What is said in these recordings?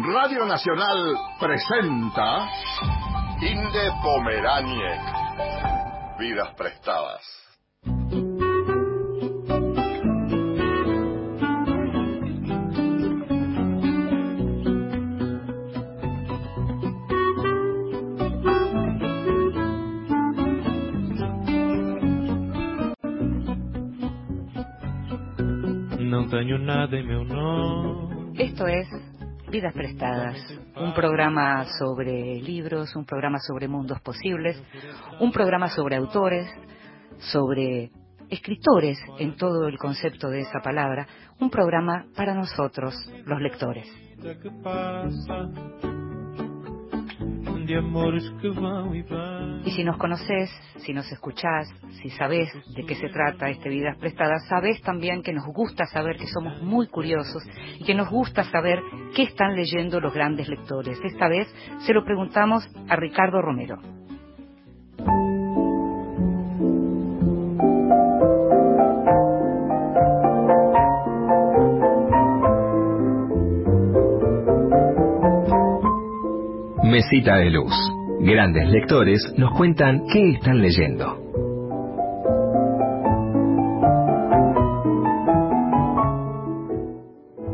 Radio Nacional presenta Inde Pomeraniec. Vidas prestadas. No tengo nada en meu nome. Esto es Vidas Prestadas, un programa sobre libros, un programa sobre mundos posibles, un programa sobre autores, sobre escritores en todo el concepto de esa palabra, un programa para nosotros, los lectores. Y si nos conoces, si nos escuchás, si sabés de qué se trata este Vidas Prestadas, sabés también que nos gusta saber que somos muy curiosos y que nos gusta saber qué están leyendo los grandes lectores. Esta vez se lo preguntamos a Ricardo Romero. Mesita de Luz. Grandes lectores nos cuentan qué están leyendo.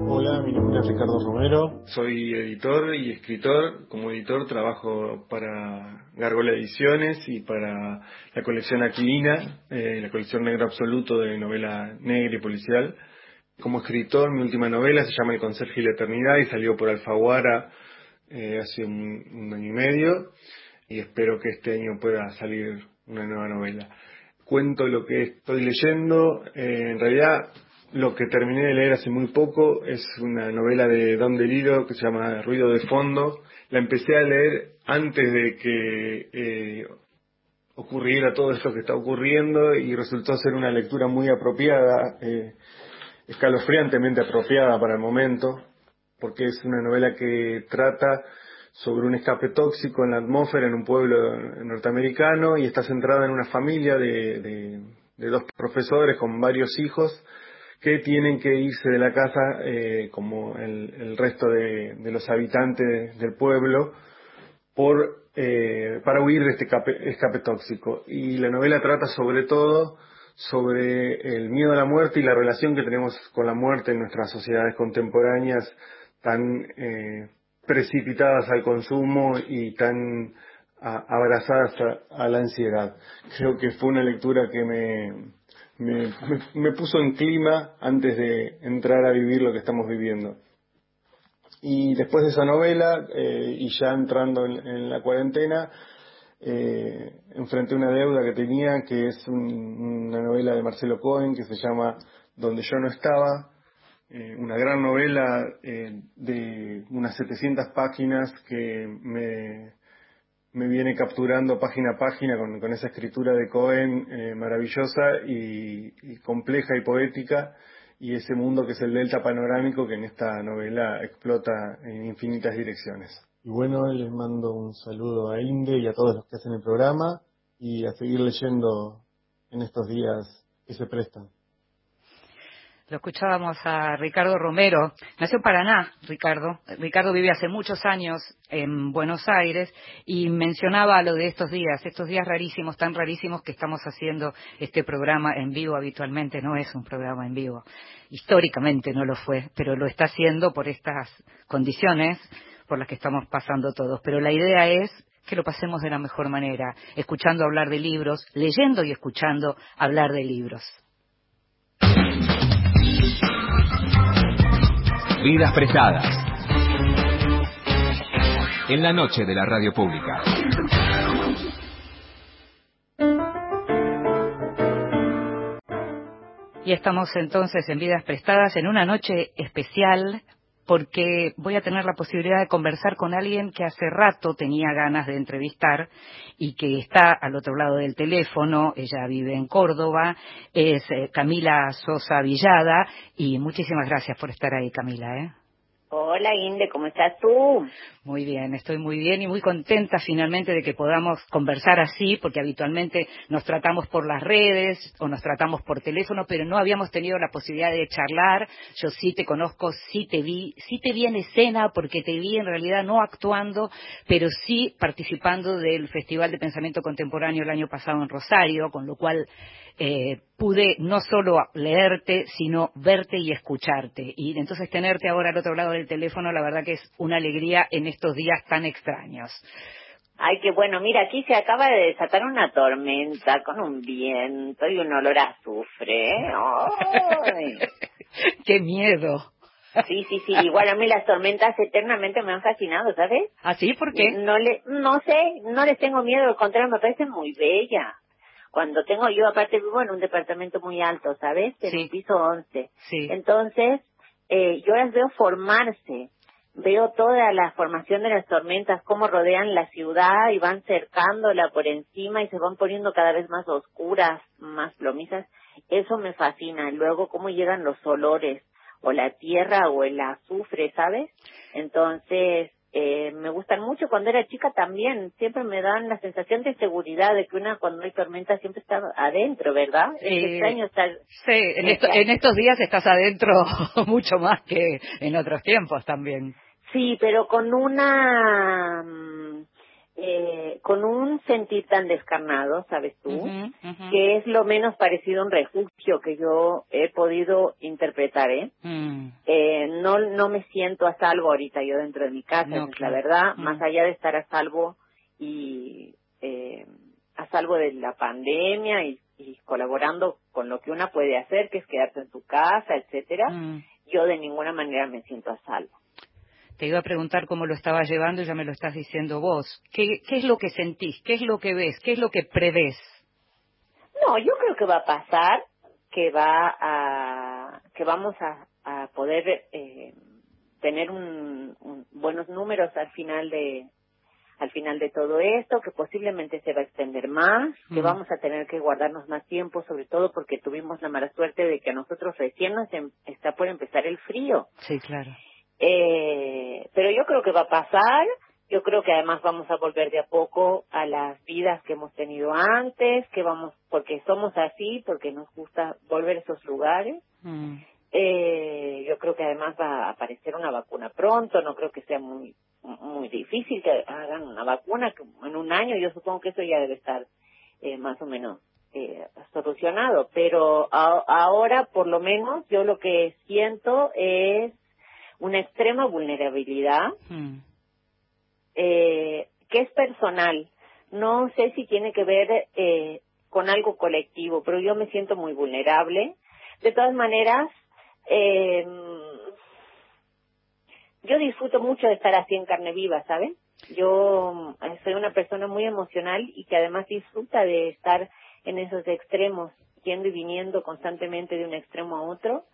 Hola, mi nombre es Ricardo Romero, soy editor y escritor. Como editor trabajo para Gargola Ediciones y para la colección Aquilina, eh, la colección Negro Absoluto de novela negra y policial. Como escritor, mi última novela se llama El Conserje y la Eternidad y salió por Alfaguara eh, hace un, un año y medio y espero que este año pueda salir una nueva novela. Cuento lo que estoy leyendo, eh, en realidad lo que terminé de leer hace muy poco es una novela de Don DeLillo que se llama Ruido de Fondo. La empecé a leer antes de que eh, ocurriera todo esto que está ocurriendo y resultó ser una lectura muy apropiada, eh, escalofriantemente apropiada para el momento, porque es una novela que trata sobre un escape tóxico en la atmósfera en un pueblo norteamericano y está centrada en una familia de, de- dos profesores con varios hijos que tienen que irse de la casa eh, como el, el resto de, los habitantes del pueblo por eh, para huir de este escape tóxico. Y la novela trata sobre todo sobre el miedo a la muerte y la relación que tenemos con la muerte en nuestras sociedades contemporáneas tan eh, precipitadas al consumo y tan abrazadas a, la ansiedad. Creo que fue una lectura que me, me, me- puso en clima antes de entrar a vivir lo que estamos viviendo. Y después de esa novela, eh, y ya entrando en, en la cuarentena, eh, enfrenté una deuda que tenía, que es un- una novela de Marcelo Cohen que se llama Donde yo no estaba, eh, una gran novela eh, de unas 700 páginas que me, me viene capturando página a página con, esa escritura de Cohen eh, maravillosa y, y compleja y poética y ese mundo que es el delta panorámico que en esta novela explota en infinitas direcciones. Y bueno, les mando un saludo a Inde y a todos los que hacen el programa y a seguir leyendo en estos días que se prestan. Lo escuchábamos a Ricardo Romero. Nació en Paraná, Ricardo. Ricardo vive hace muchos años en Buenos Aires y mencionaba lo de estos días, estos días rarísimos, tan rarísimos que estamos haciendo este programa en vivo habitualmente. No es un programa en vivo. Históricamente no lo fue, pero lo está haciendo por estas condiciones por las que estamos pasando todos. Pero la idea es que lo pasemos de la mejor manera, escuchando hablar de libros, leyendo y escuchando hablar de libros. Vidas prestadas. En la noche de la radio pública. Y estamos entonces en Vidas Prestadas en una noche especial porque voy a tener la posibilidad de conversar con alguien que hace rato tenía ganas de entrevistar y que está al otro lado del teléfono. Ella vive en Córdoba, es eh, Camila Sosa Villada y muchísimas gracias por estar ahí, Camila. ¿eh? Hola Inde, ¿cómo estás tú? Muy bien, estoy muy bien y muy contenta finalmente de que podamos conversar así, porque habitualmente nos tratamos por las redes o nos tratamos por teléfono, pero no habíamos tenido la posibilidad de charlar. Yo sí te conozco, sí te vi, sí te vi en escena, porque te vi en realidad no actuando, pero sí participando del Festival de Pensamiento Contemporáneo el año pasado en Rosario, con lo cual eh, pude no solo leerte, sino verte y escucharte. Y entonces tenerte ahora al otro lado del teléfono, la verdad que es una alegría en estos días tan extraños. Ay, qué bueno. Mira, aquí se acaba de desatar una tormenta con un viento y un olor a azufre. ¿eh? ¡Qué miedo! Sí, sí, sí. Igual a mí las tormentas eternamente me han fascinado, ¿sabes? ¿Ah, sí? ¿Por qué? No, le, no sé, no les tengo miedo, al contrario, me parecen muy bellas cuando tengo yo aparte vivo en un departamento muy alto, ¿sabes? En un piso 11. Sí. Entonces, eh, yo las veo formarse, veo toda la formación de las tormentas, cómo rodean la ciudad y van cercándola por encima y se van poniendo cada vez más oscuras, más plomizas. Eso me fascina. Luego, cómo llegan los olores, o la tierra o el azufre, ¿sabes? Entonces, eh, me gustan mucho. Cuando era chica también, siempre me dan la sensación de seguridad de que una cuando hay tormenta siempre está adentro, ¿verdad? Sí. Es extraño estar... Sí, en, en estos días estás adentro mucho más que en otros tiempos también. Sí, pero con una mm, eh, con un sentir tan descarnado, ¿sabes tú? Que es lo menos parecido a un refugio que yo he podido interpretar, ¿eh? Mm. eh no, no me siento a salvo ahorita yo dentro de mi casa, la verdad, mm. más allá de estar a salvo y eh, a salvo de la pandemia y, colaborando con lo que una puede hacer, que es quedarse en tu casa, etcétera, mm. yo de ninguna manera me siento a salvo. Te iba a preguntar cómo lo estaba llevando y ya me lo estás diciendo vos. ¿Qué, qué es lo que sentís? ¿Qué es lo que ves? ¿Qué es lo que prevés? No, yo creo que va a pasar, que va a, que vamos a, a poder eh, tener un, buenos números al final de, al final de todo esto, que posiblemente se va a extender más, que vamos a tener que guardarnos más tiempo, sobre todo porque tuvimos la mala suerte de que a nosotros recién nos em, está por empezar el frío. Sí, claro. Eh, pero yo creo que va a pasar. Yo creo que además vamos a volver de a poco a las vidas que hemos tenido antes, que vamos, porque somos así, porque nos gusta volver a esos lugares. Mm. Eh, yo creo que además va a aparecer una vacuna pronto, no creo que sea muy muy difícil que hagan una vacuna que en un año, yo supongo que eso ya debe estar eh, más o menos eh, solucionado, pero ahora por lo menos yo lo que siento es una extrema vulnerabilidad hmm. eh, que es personal. No sé si tiene que ver eh, con algo colectivo, pero yo me siento muy vulnerable. De todas maneras, eh, yo disfruto mucho de estar así en carne viva, ¿saben? Yo eh, soy una persona muy emocional y que además disfruta de estar en esos extremos, yendo y viniendo constantemente de un extremo a otro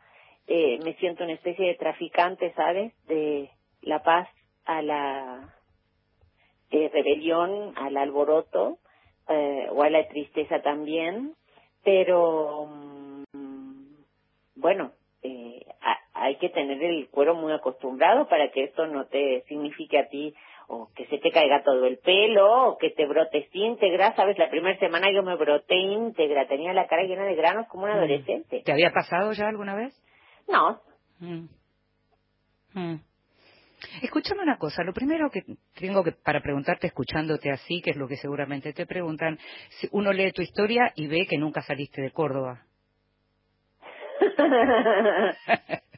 eh, me siento una especie de traficante, ¿sabes? De la paz a la eh, rebelión, al alboroto eh, o a la tristeza también, pero mm, bueno, eh, hay que tener el cuero muy acostumbrado para que esto no te signifique a ti o que se te caiga todo el pelo, o que te brotes íntegra, ¿sabes? La primera semana yo me broté íntegra, tenía la cara llena de granos como un mm. adolescente. ¿Te había pasado ya alguna vez? No. Mm. Mm. Escúchame una cosa, lo primero que tengo que para preguntarte escuchándote así, que es lo que seguramente te preguntan, uno lee tu historia y ve que nunca saliste de Córdoba.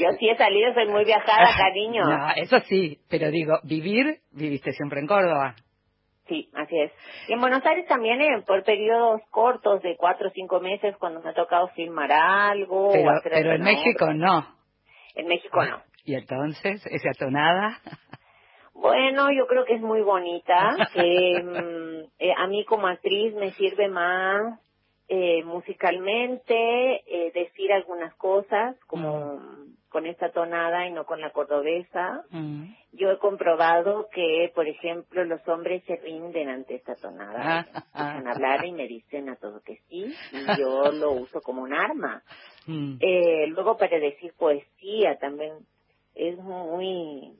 Yo sí he salido, soy muy viajada, cariño. No, eso sí, pero digo, vivir, viviste siempre en Córdoba. Sí, así es. Y en Buenos Aires también eh, por periodos cortos de cuatro o cinco meses cuando me ha tocado filmar algo. Pero, o hacer pero en México no. En México no. ¿Y entonces esa tonada? Bueno, yo creo que es muy bonita. eh, eh, a mí como actriz me sirve más eh, musicalmente eh, decir algunas cosas como mm. Con esta tonada y no con la cordobesa. Mm. Yo he comprobado que, por ejemplo, los hombres se rinden ante esta tonada, ah, hablar y me dicen a todo que sí, y yo lo uso como un arma. Mm. Eh, luego para decir poesía también es muy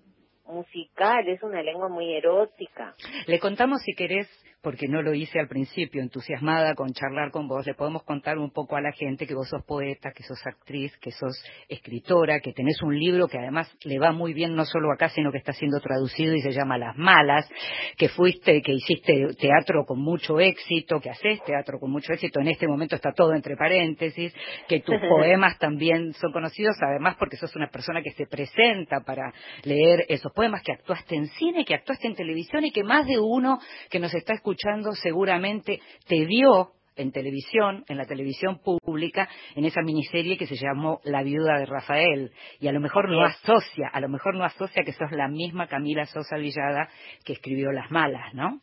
musical, es una lengua muy erótica. Le contamos si querés porque no lo hice al principio, entusiasmada con charlar con vos, le podemos contar un poco a la gente que vos sos poeta, que sos actriz, que sos escritora, que tenés un libro que además le va muy bien no solo acá, sino que está siendo traducido y se llama Las Malas, que fuiste, que hiciste teatro con mucho éxito, que haces teatro con mucho éxito, en este momento está todo entre paréntesis, que tus poemas también son conocidos, además porque sos una persona que se presenta para leer esos poemas, que actuaste en cine, que actuaste en televisión y que más de uno que nos está escuchando escuchando seguramente te vio en televisión, en la televisión pública, en esa miniserie que se llamó La viuda de Rafael. Y a lo mejor no asocia, a lo mejor no asocia que sos la misma Camila Sosa Villada que escribió Las Malas, ¿no?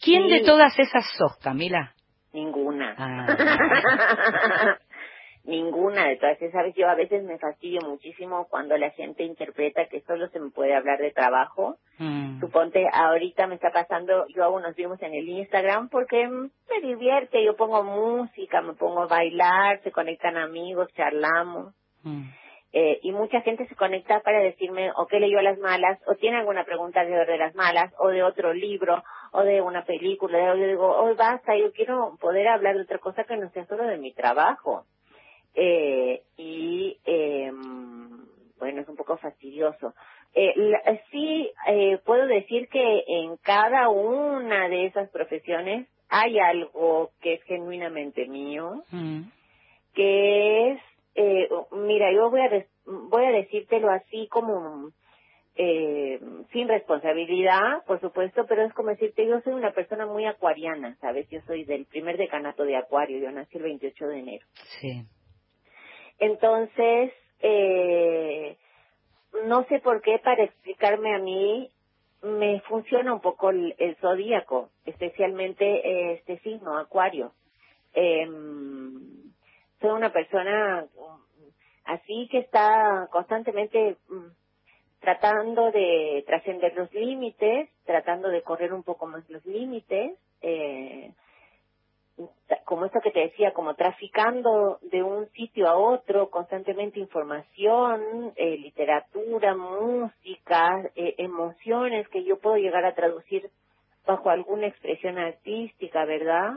¿Quién de todas esas sos, Camila? Ninguna. Ah. ninguna de todas esas. Yo a veces me fastidio muchísimo cuando la gente interpreta que solo se me puede hablar de trabajo. Mm. Suponte, ahorita me está pasando, yo hago unos vimos en el Instagram porque me divierte, yo pongo música, me pongo a bailar, se conectan amigos, charlamos. Mm. Eh, y mucha gente se conecta para decirme o qué leyó las malas, o tiene alguna pregunta de, de las malas, o de otro libro, o de una película. Yo digo, oh, basta, yo quiero poder hablar de otra cosa que no sea solo de mi trabajo. Eh, y eh, bueno, es un poco fastidioso. Eh, sí, eh, puedo decir que en cada una de esas profesiones hay algo que es genuinamente mío, mm. que es, eh, mira, yo voy a, voy a decírtelo así como eh, sin responsabilidad, por supuesto, pero es como decirte, yo soy una persona muy acuariana, ¿sabes? Yo soy del primer decanato de Acuario, yo nací el 28 de enero. Sí. Entonces, eh, no sé por qué para explicarme a mí me funciona un poco el, zodíaco, especialmente este signo, Acuario. Eh, soy una persona así que está constantemente mm, tratando de trascender los límites, tratando de correr un poco más los límites, eh, como esto que te decía, como traficando de un sitio a otro constantemente información, eh, literatura, música, eh, emociones que yo puedo llegar a traducir bajo alguna expresión artística, ¿verdad?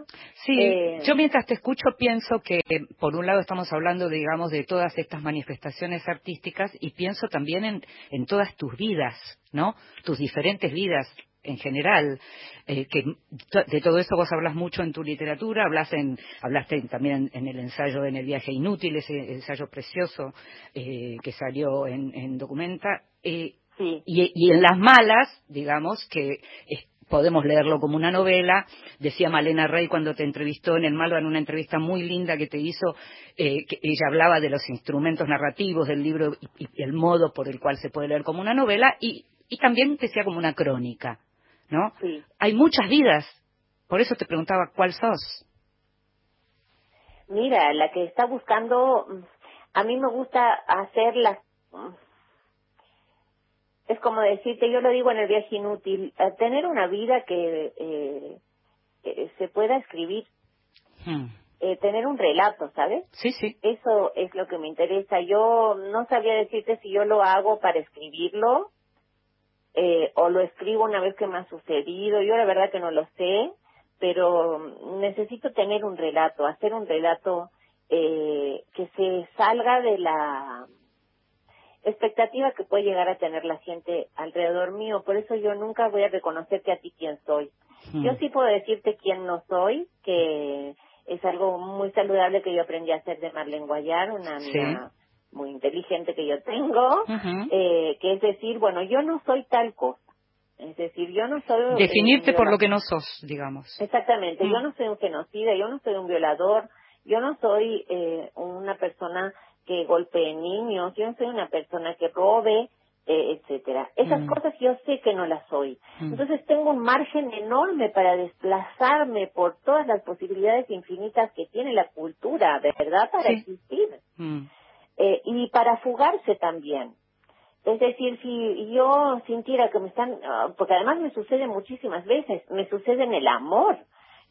Sí, eh, yo mientras te escucho pienso que por un lado estamos hablando, digamos, de todas estas manifestaciones artísticas y pienso también en, en todas tus vidas, ¿no? Tus diferentes vidas, en general, eh, que de todo eso vos hablas mucho en tu literatura, hablas en, hablaste también en, el ensayo en el viaje inútil, ese ensayo precioso eh, que salió en, Documenta, eh, y, en las malas, digamos, que podemos leerlo como una novela. Decía Malena Rey cuando te entrevistó en el Malo, en una entrevista muy linda que te hizo, que ella hablaba de los instrumentos narrativos del libro y, el modo por el cual se puede leer como una novela, y, y también decía como una crónica. ¿No? Sí. Hay muchas vidas. Por eso te preguntaba, ¿cuál sos? Mira, la que está buscando, a mí me gusta hacer las... Es como decirte, yo lo digo en el viaje inútil, tener una vida que eh, se pueda escribir. Hmm. Eh, tener un relato, ¿sabes? Sí, sí. Eso es lo que me interesa. Yo no sabía decirte si yo lo hago para escribirlo eh, o lo escribo una vez que me ha sucedido. Yo la verdad que no lo sé, pero necesito tener un relato, hacer un relato eh, que se salga de la expectativa que puede llegar a tener la gente alrededor mío. Por eso yo nunca voy a reconocerte a ti quién soy. Hmm. Yo sí puedo decirte quién no soy, que es algo muy saludable que yo aprendí a hacer de Marlene Guayar, una amiga muy inteligente que yo tengo, eh, que es decir, bueno, yo no soy tal cosa. Es decir, yo no soy... Definirte por lo que no sos, digamos. Exactamente, yo mm. no soy un genocida, yo no soy un violador, yo no soy eh, una persona que golpee niños, yo no soy una persona que robe, eh, etcétera. Esas mm. cosas yo sé que no las soy. Mm. Entonces tengo un margen enorme para desplazarme por todas las posibilidades infinitas que tiene la cultura, ¿verdad? Para existir eh, y para fugarse también. Es decir, si yo sintiera que me están, ah, porque además me sucede muchísimas veces, me sucede en el amor.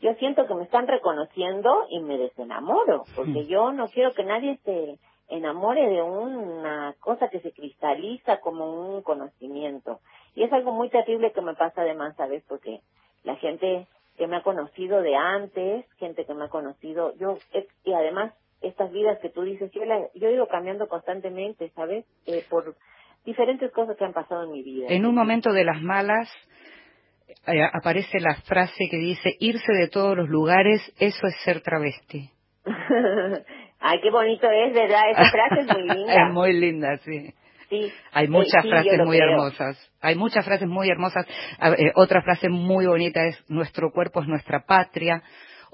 Yo siento que me están reconociendo y me desenamoro, porque yo no quiero que nadie se enamore de una cosa cosa que se cristaliza como un conocimiento. Y es algo muy terrible que me pasa además, ¿sabes? Porque la gente que me ha conocido de antes, gente que me ha conocido, yo, y además estas vidas que tú dices, yo, yo he ido cambiando constantemente, ¿sabes? Eh, por diferentes cosas que han pasado en mi vida. En un momento de las malas eh, aparece la frase que dice, irse de todos los lugares, eso es ser travesti. Ay, qué bonito es, ¿verdad? Esa frase es muy linda. es muy linda, sí. Sí. Hay muchas frases muy hermosas. Hay muchas frases muy hermosas. Eh, otra frase muy bonita es, nuestro cuerpo es nuestra patria.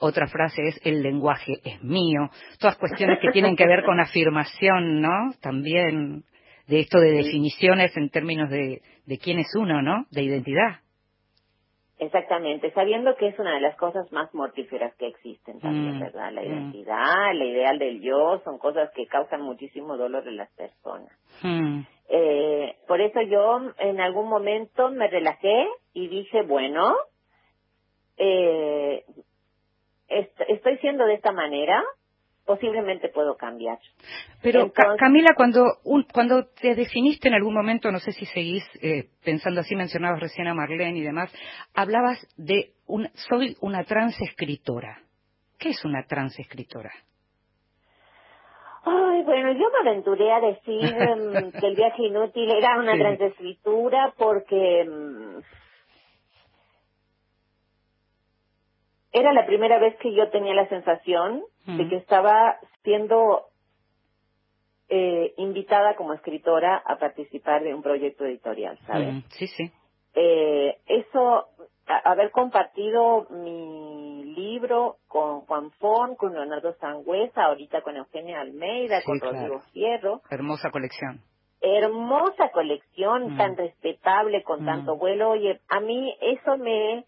Otra frase es, el lenguaje es mío. Todas cuestiones que tienen que ver con afirmación, ¿no? También de esto de definiciones en términos de, de quién es uno, ¿no? De identidad. Exactamente, sabiendo que es una de las cosas más mortíferas que existen también, mm, ¿verdad? La mm. identidad, la ideal del yo, son cosas que causan muchísimo dolor en las personas. Mm. Eh, por eso yo en algún momento me relajé y dije, bueno, eh, estoy siendo de esta manera, posiblemente puedo cambiar. Pero Camila, cuando cuando te definiste en algún momento, no sé si seguís eh, pensando así, mencionabas recién a Marlene y demás, hablabas de un, soy una transescritora. ¿Qué es una transescritora? Ay, bueno, yo me aventuré a decir em, que el viaje inútil era una transescritura porque em, era la primera vez que yo tenía la sensación de que estaba siendo eh, invitada como escritora a participar de un proyecto editorial, ¿sabes? Sí, sí. Eh, eso, haber compartido mi libro con Juan Fon, con Leonardo Sangüesa, ahorita con Eugenia Almeida, con Rodrigo Fierro. Hermosa colección. Hermosa colección, tan respetable, con tanto vuelo. Oye, a mí eso me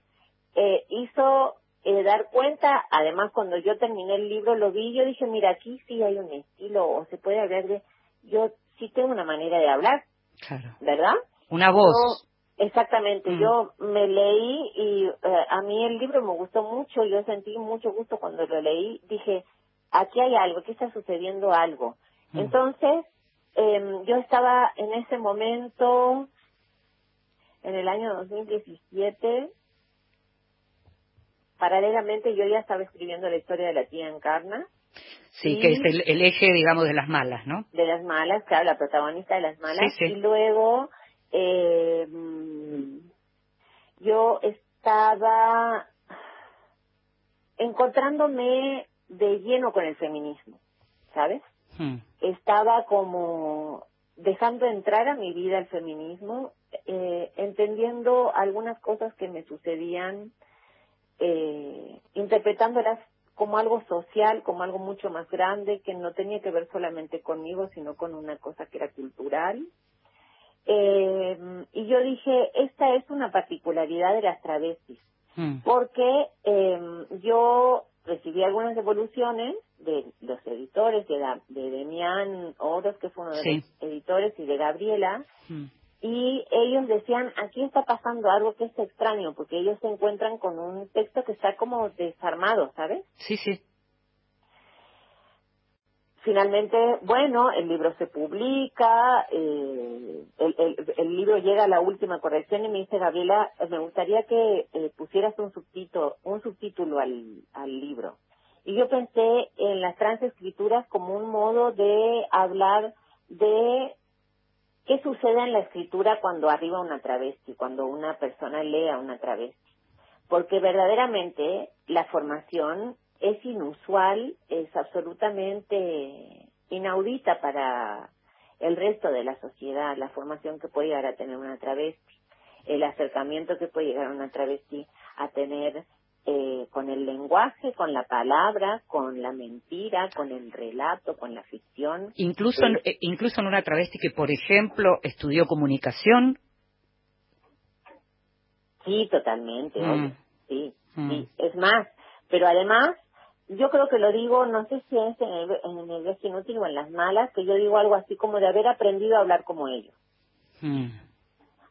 eh, hizo eh, dar cuenta, además cuando yo terminé el libro lo vi, yo dije, mira, aquí sí hay un estilo, o se puede hablar de, yo sí tengo una manera de hablar, claro. ¿verdad? Una voz. exactamente, mm. yo me leí y eh, a mí el libro me gustó mucho, yo sentí mucho gusto cuando lo leí, dije, aquí hay algo, aquí está sucediendo algo. Mm. Entonces, eh, yo estaba en ese momento, en el año 2017, paralelamente yo ya estaba escribiendo la historia de la tía Encarna. Sí, que es el, eje, digamos, de las malas, ¿no? De las malas, claro, la protagonista de las malas. Y luego eh, yo estaba encontrándome de lleno con el feminismo, ¿sabes? Hmm. Estaba como dejando entrar a mi vida el feminismo, eh, entendiendo algunas cosas que me sucedían eh, interpretándolas como algo social, como algo mucho más grande, que no tenía que ver solamente conmigo, sino con una cosa que era cultural. Eh, y yo dije, esta es una particularidad de las travestis, hmm. porque eh, yo recibí algunas devoluciones de los editores, de, de Demián Oros, que fue uno de los editores, y de Gabriela, hmm y ellos decían, aquí está pasando algo que es extraño, porque ellos se encuentran con un texto que está como desarmado, ¿sabes? Sí, sí. Finalmente, bueno, el libro se publica, eh, el, el, libro llega a la última corrección y me dice, Gabriela, me gustaría que eh, pusieras un subtítulo, un subtítulo al, al libro. Y yo pensé en las transescrituras como un modo de hablar de ¿Qué sucede en la escritura cuando arriba una travesti, cuando una persona lee a una travesti? Porque verdaderamente la formación es inusual, es absolutamente inaudita para el resto de la sociedad, la formación que puede llegar a tener una travesti, el acercamiento que puede llegar una travesti a tener eh, con el lenguaje, con la palabra, con la mentira, con el relato, con la ficción. Incluso, en, eh, incluso en una travesti que, por ejemplo, estudió comunicación. Sí, totalmente, mm. sí, mm. sí. Es más, pero además, yo creo que lo digo, no sé si es en el, en el inútil o en las malas, que yo digo algo así como de haber aprendido a hablar como ellos. Mm.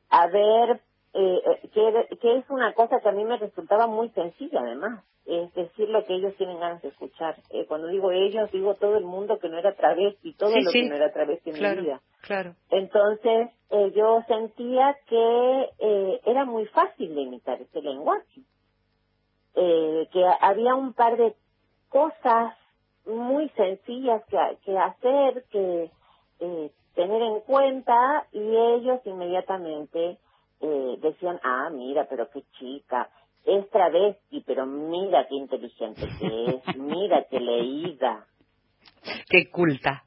Haber eh, que, que es una cosa que a mí me resultaba muy sencilla además, es decir lo que ellos tienen ganas de escuchar. Eh, cuando digo ellos, digo todo el mundo que no era travesti, todo lo que no era travesti en claro, mi vida. Claro. Entonces, eh, yo sentía que eh, era muy fácil de imitar ese lenguaje. Eh, que había un par de cosas muy sencillas que, que hacer, que eh, tener en cuenta, y ellos inmediatamente eh, decían, ah, mira, pero qué chica, es travesti, pero mira qué inteligente que es, mira qué leída. Qué culta.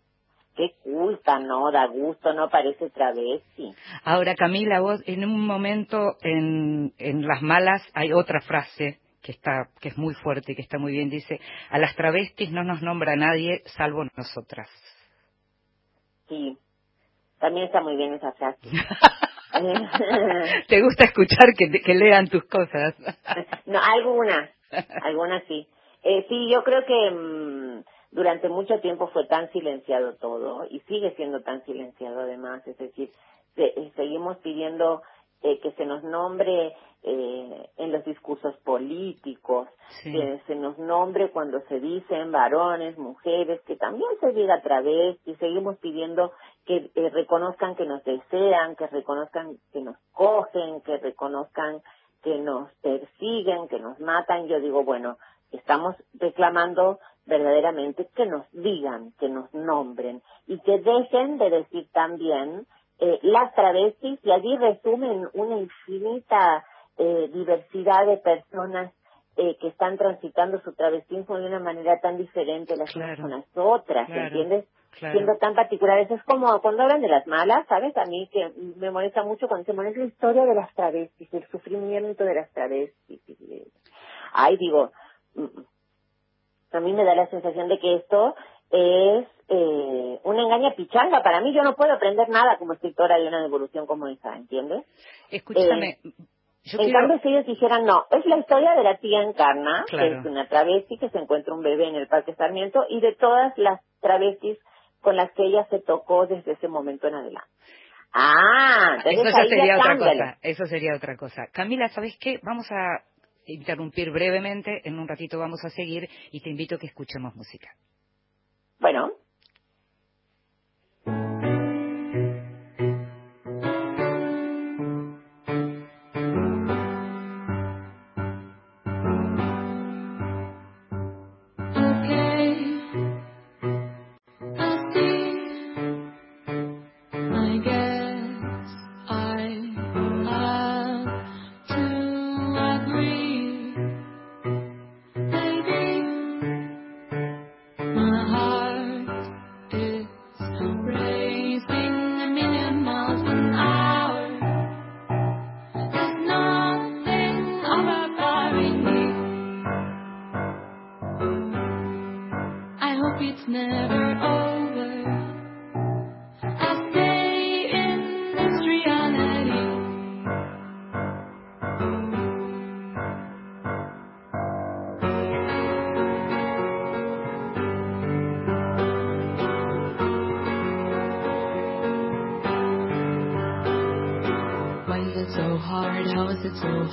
Qué culta, no, da gusto, no parece travesti. Ahora, Camila, vos en un momento en, en Las Malas hay otra frase que está que es muy fuerte y que está muy bien dice a las travestis no nos nombra nadie salvo nosotras sí también está muy bien esa frase te gusta escuchar que, que lean tus cosas no algunas algunas sí eh, sí yo creo que mmm, durante mucho tiempo fue tan silenciado todo y sigue siendo tan silenciado además es decir se, seguimos pidiendo eh, que se nos nombre eh, en los discursos políticos, Sí. que se nos nombre cuando se dicen varones, mujeres, que también se diga a través y seguimos pidiendo que eh, reconozcan que nos desean, que reconozcan que nos cogen, que reconozcan que nos persiguen, que nos matan. Yo digo, bueno, estamos reclamando verdaderamente que nos digan, que nos nombren y que dejen de decir también eh, las travestis y allí resumen una infinita eh, diversidad de personas eh, que están transitando su travestismo de una manera tan diferente las Claro. unas con las otras, Claro. ¿entiendes? Claro. Siendo tan particulares. Es como cuando hablan de las malas, ¿sabes? A mí que me molesta mucho cuando se molesta la historia de las travestis, el sufrimiento de las travestis. Ay, digo, mm, a mí me da la sensación de que esto es eh, una engaña pichanga. Para mí yo no puedo aprender nada como escritora de una devolución como esa, ¿entiendes? escúchame yo en quiero cambio, si ellos dijeran, no, es la historia de la tía Encarna, Claro. que es una travesti que se encuentra un bebé en el Parque Sarmiento, y de todas las travestis con las que ella se tocó desde ese momento en adelante. Ah, entonces eso ya sería otra cosa eso sería otra cosa. Camila sabes qué vamos a interrumpir brevemente en un ratito vamos a seguir y te invito a que escuchemos música. Bueno,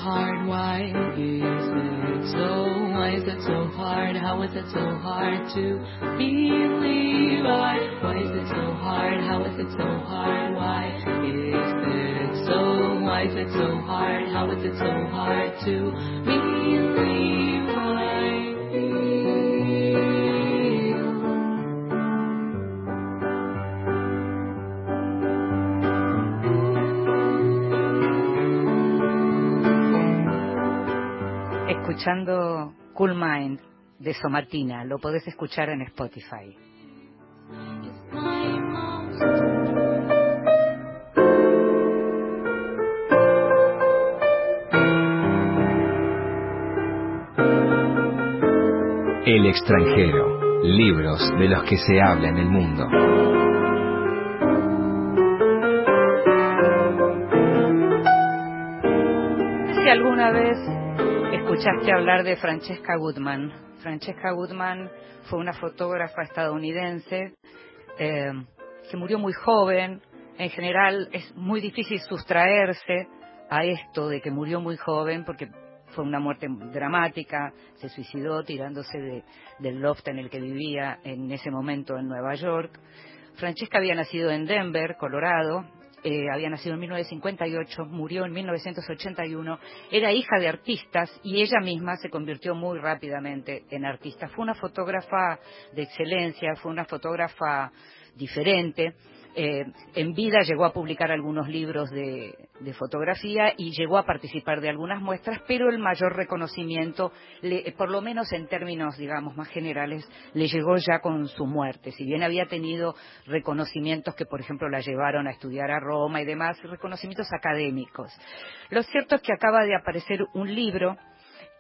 hard? Why is it so? Why is it so hard? How is it so hard to believe? Why? Why is it so hard? How is it so hard? Why is it so? Why is it so hard? How is it so hard escuchando Cool Mind de Somatina lo podés escuchar en Spotify El extranjero. Libros de los que se habla en el mundo. Si alguna vez escuchaste hablar de Francesca Goodman. Francesca Goodman fue una fotógrafa estadounidense eh, que murió muy joven. En general es muy difícil sustraerse a esto de que murió muy joven porque fue una muerte dramática, se suicidó tirándose de, del loft en el que vivía en ese momento en Nueva York. Francesca había nacido en Denver, Colorado, eh, había nacido en 1958, murió en 1981, era hija de artistas y ella misma se convirtió muy rápidamente en artista. Fue una fotógrafa de excelencia, fue una fotógrafa diferente eh, en vida llegó a publicar algunos libros de, fotografía y llegó a participar de algunas muestras, pero el mayor reconocimiento, por lo menos en términos, digamos, más generales, le llegó ya con su muerte. Si bien había tenido reconocimientos que, por ejemplo, la llevaron a estudiar a Roma y demás, reconocimientos académicos. Lo cierto es que acaba de aparecer un libro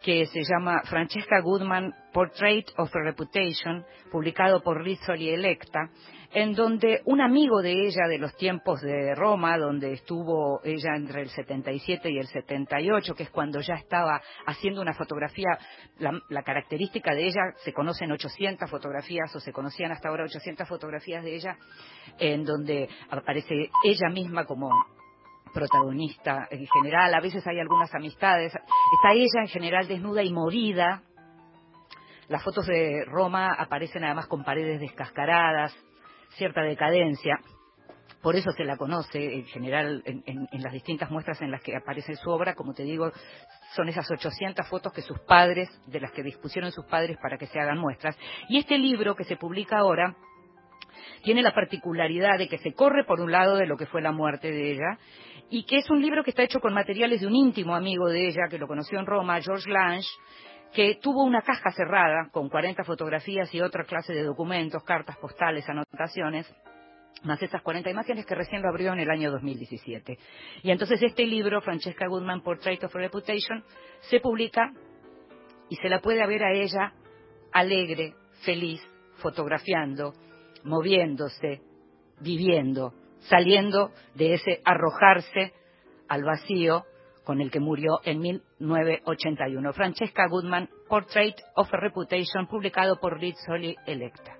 que se llama Francesca Goodman Portrait of a Reputation, publicado por Rizzoli Electa, en donde un amigo de ella de los tiempos de Roma, donde estuvo ella entre el 77 y el 78, que es cuando ya estaba haciendo una fotografía, la, característica de ella, se conocen 800 fotografías o se conocían hasta ahora 800 fotografías de ella, en donde aparece ella misma como protagonista en general, a veces hay algunas amistades, está ella en general desnuda y morida, las fotos de Roma aparecen además con paredes descascaradas, cierta decadencia. Por eso se la conoce en general en, las distintas muestras en las que aparece su obra. Como te digo, son esas 800 fotos que sus padres, de las que dispusieron sus padres para que se hagan muestras. Y este libro que se publica ahora tiene la particularidad de que se corre por un lado de lo que fue la muerte de ella y que es un libro que está hecho con materiales de un íntimo amigo de ella que lo conoció en Roma, George Lange, que tuvo una caja cerrada con 40 fotografías y otra clase de documentos, cartas postales, anotaciones, más esas 40 imágenes que recién lo abrió en el año 2017. Y entonces este libro, Francesca Goodman, Portrait of a Reputation, se publica y se la puede ver a ella alegre, feliz, fotografiando, moviéndose, viviendo, saliendo de ese arrojarse al vacío con el que murió en 1981. Francesca Goodman, Portrait of a Reputation, publicado por Rizzoli Electa.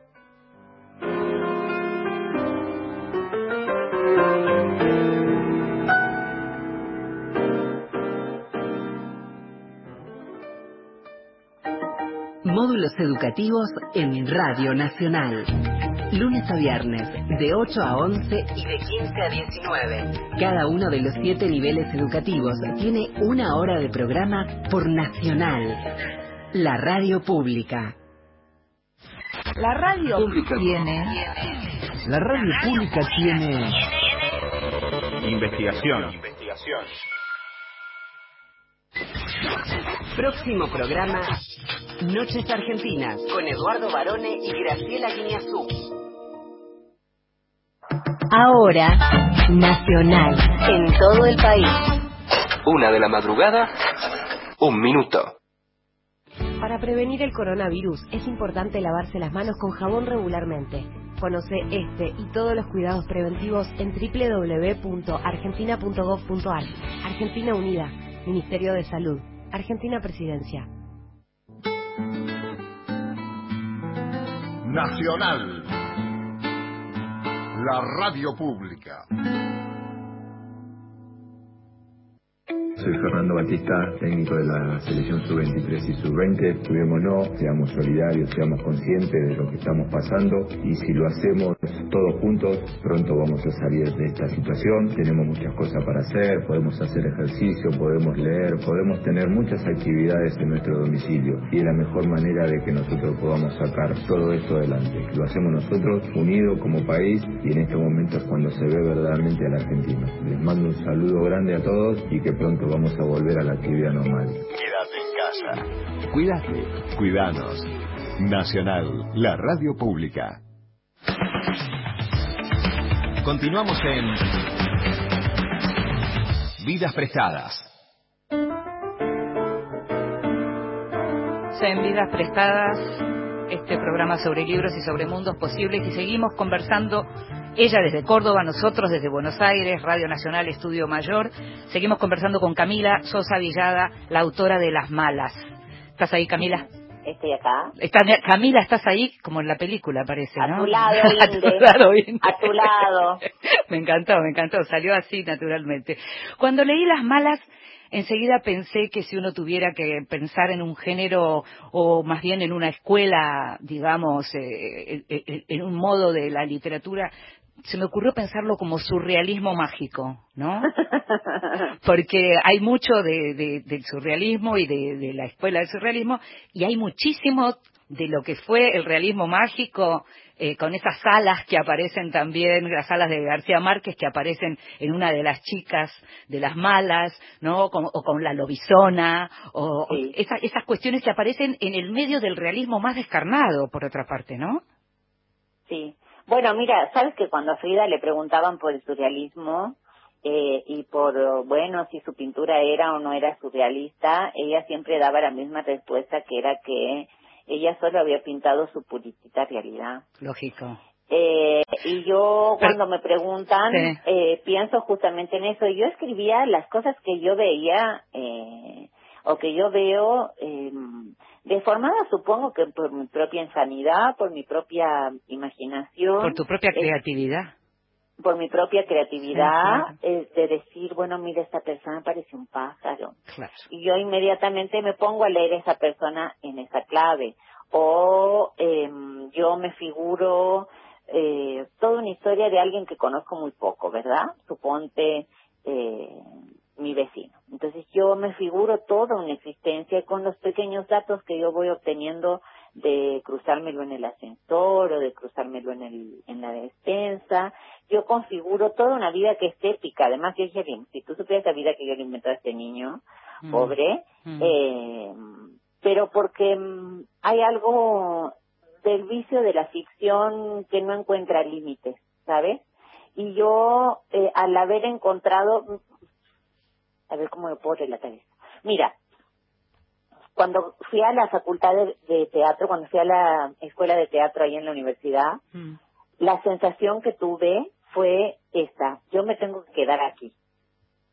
Módulos educativos en Radio Nacional. Lunes a viernes, de 8 a 11 y de 15 a 19. Cada uno de los siete niveles educativos tiene una hora de programa por Nacional. La radio pública. La radio pública tiene. La radio pública tiene. Investigación. Investigación. Próximo programa Noches Argentinas con Eduardo Barone y Graciela Guiñazú. Ahora, nacional, en todo el país. Una de la madrugada, un minuto. Para prevenir el coronavirus es importante lavarse las manos con jabón regularmente. Conoce este y todos los cuidados preventivos en www.argentina.gov.ar. Argentina Unida, Ministerio de Salud, Argentina Presidencia. Nacional la radio pública. Soy Fernando Batista, técnico de la selección sub-23 y sub-20. Cuidémonos, seamos solidarios, seamos conscientes de lo que estamos pasando y si lo hacemos todos juntos, pronto vamos a salir de esta situación. Tenemos muchas cosas para hacer, podemos hacer ejercicio, podemos leer, podemos tener muchas actividades en nuestro domicilio y es la mejor manera de que nosotros podamos sacar todo esto adelante. Lo hacemos nosotros unidos como país y en este momento es cuando se ve verdaderamente a la Argentina. Les mando un saludo grande a todos y que pronto vamos a volver a la actividad normal. Quédate en casa. Cuídate, cuidanos. Nacional, la radio pública. Continuamos en Vidas Prestadas. En Vidas Prestadas, este programa sobre libros y sobre mundos posibles y seguimos conversando ella desde Córdoba, nosotros desde Buenos Aires, Radio Nacional Estudio Mayor. Seguimos conversando con Camila Sosa Villada, la autora de Las Malas. ¿Estás ahí, Camila? Estoy acá. Está, Camila, estás ahí como en la película, parece, ¿no? A tu lado, a tu lado. A tu lado. me encantó, me encantó, salió así naturalmente. Cuando leí Las Malas, enseguida pensé que si uno tuviera que pensar en un género o más bien en una escuela, digamos, eh, eh, en un modo de la literatura, se me ocurrió pensarlo como surrealismo mágico, ¿no? Porque hay mucho de, de, del surrealismo y de, de, la escuela del surrealismo y hay muchísimo de lo que fue el realismo mágico eh, con esas salas que aparecen también, las salas de García Márquez que aparecen en una de las chicas de las malas, ¿no? Con, o con la lobizona, o, Sí. o esa- esas cuestiones que aparecen en el medio del realismo más descarnado, por otra parte, ¿no? Sí. Bueno, mira, sabes que cuando a Frida le preguntaban por el surrealismo eh, y por, bueno, si su pintura era o no era surrealista, ella siempre daba la misma respuesta que era que ella solo había pintado su puritita realidad. Lógico. Eh, y yo cuando me preguntan Sí. eh, pienso justamente en eso. Yo escribía las cosas que yo veía eh, o que yo veo eh, deformadas, supongo que por mi propia insanidad, por mi propia imaginación, Por tu propia eh, creatividad. Por mi propia creatividad, Sí, eh, de decir, bueno, mira, esta persona parece un pájaro. Claro. Y yo inmediatamente me pongo a leer esa persona en esa clave. O em, yo me figuro eh, toda una historia de alguien que conozco muy poco, ¿verdad? Suponte eh, mi vecino. Entonces yo me figuro toda una existencia con los pequeños datos que yo voy obteniendo de cruzármelo en el ascensor o de cruzármelo en, el, en la despensa. Yo configuro toda una vida que es épica. Además, yo dije, si tú supieras la vida que yo le inventó a este niño, Mm. pobre, Mm. eh, pero porque mm, hay algo del vicio de la ficción que no encuentra límites, ¿sabes? Y yo, eh, al haber encontrado, a ver cómo me puedo relatar esto. Mira, cuando fui a la facultad de, de teatro, cuando fui a la escuela de teatro ahí en la universidad, Mm. la sensación que tuve fue esta, yo me tengo que quedar aquí,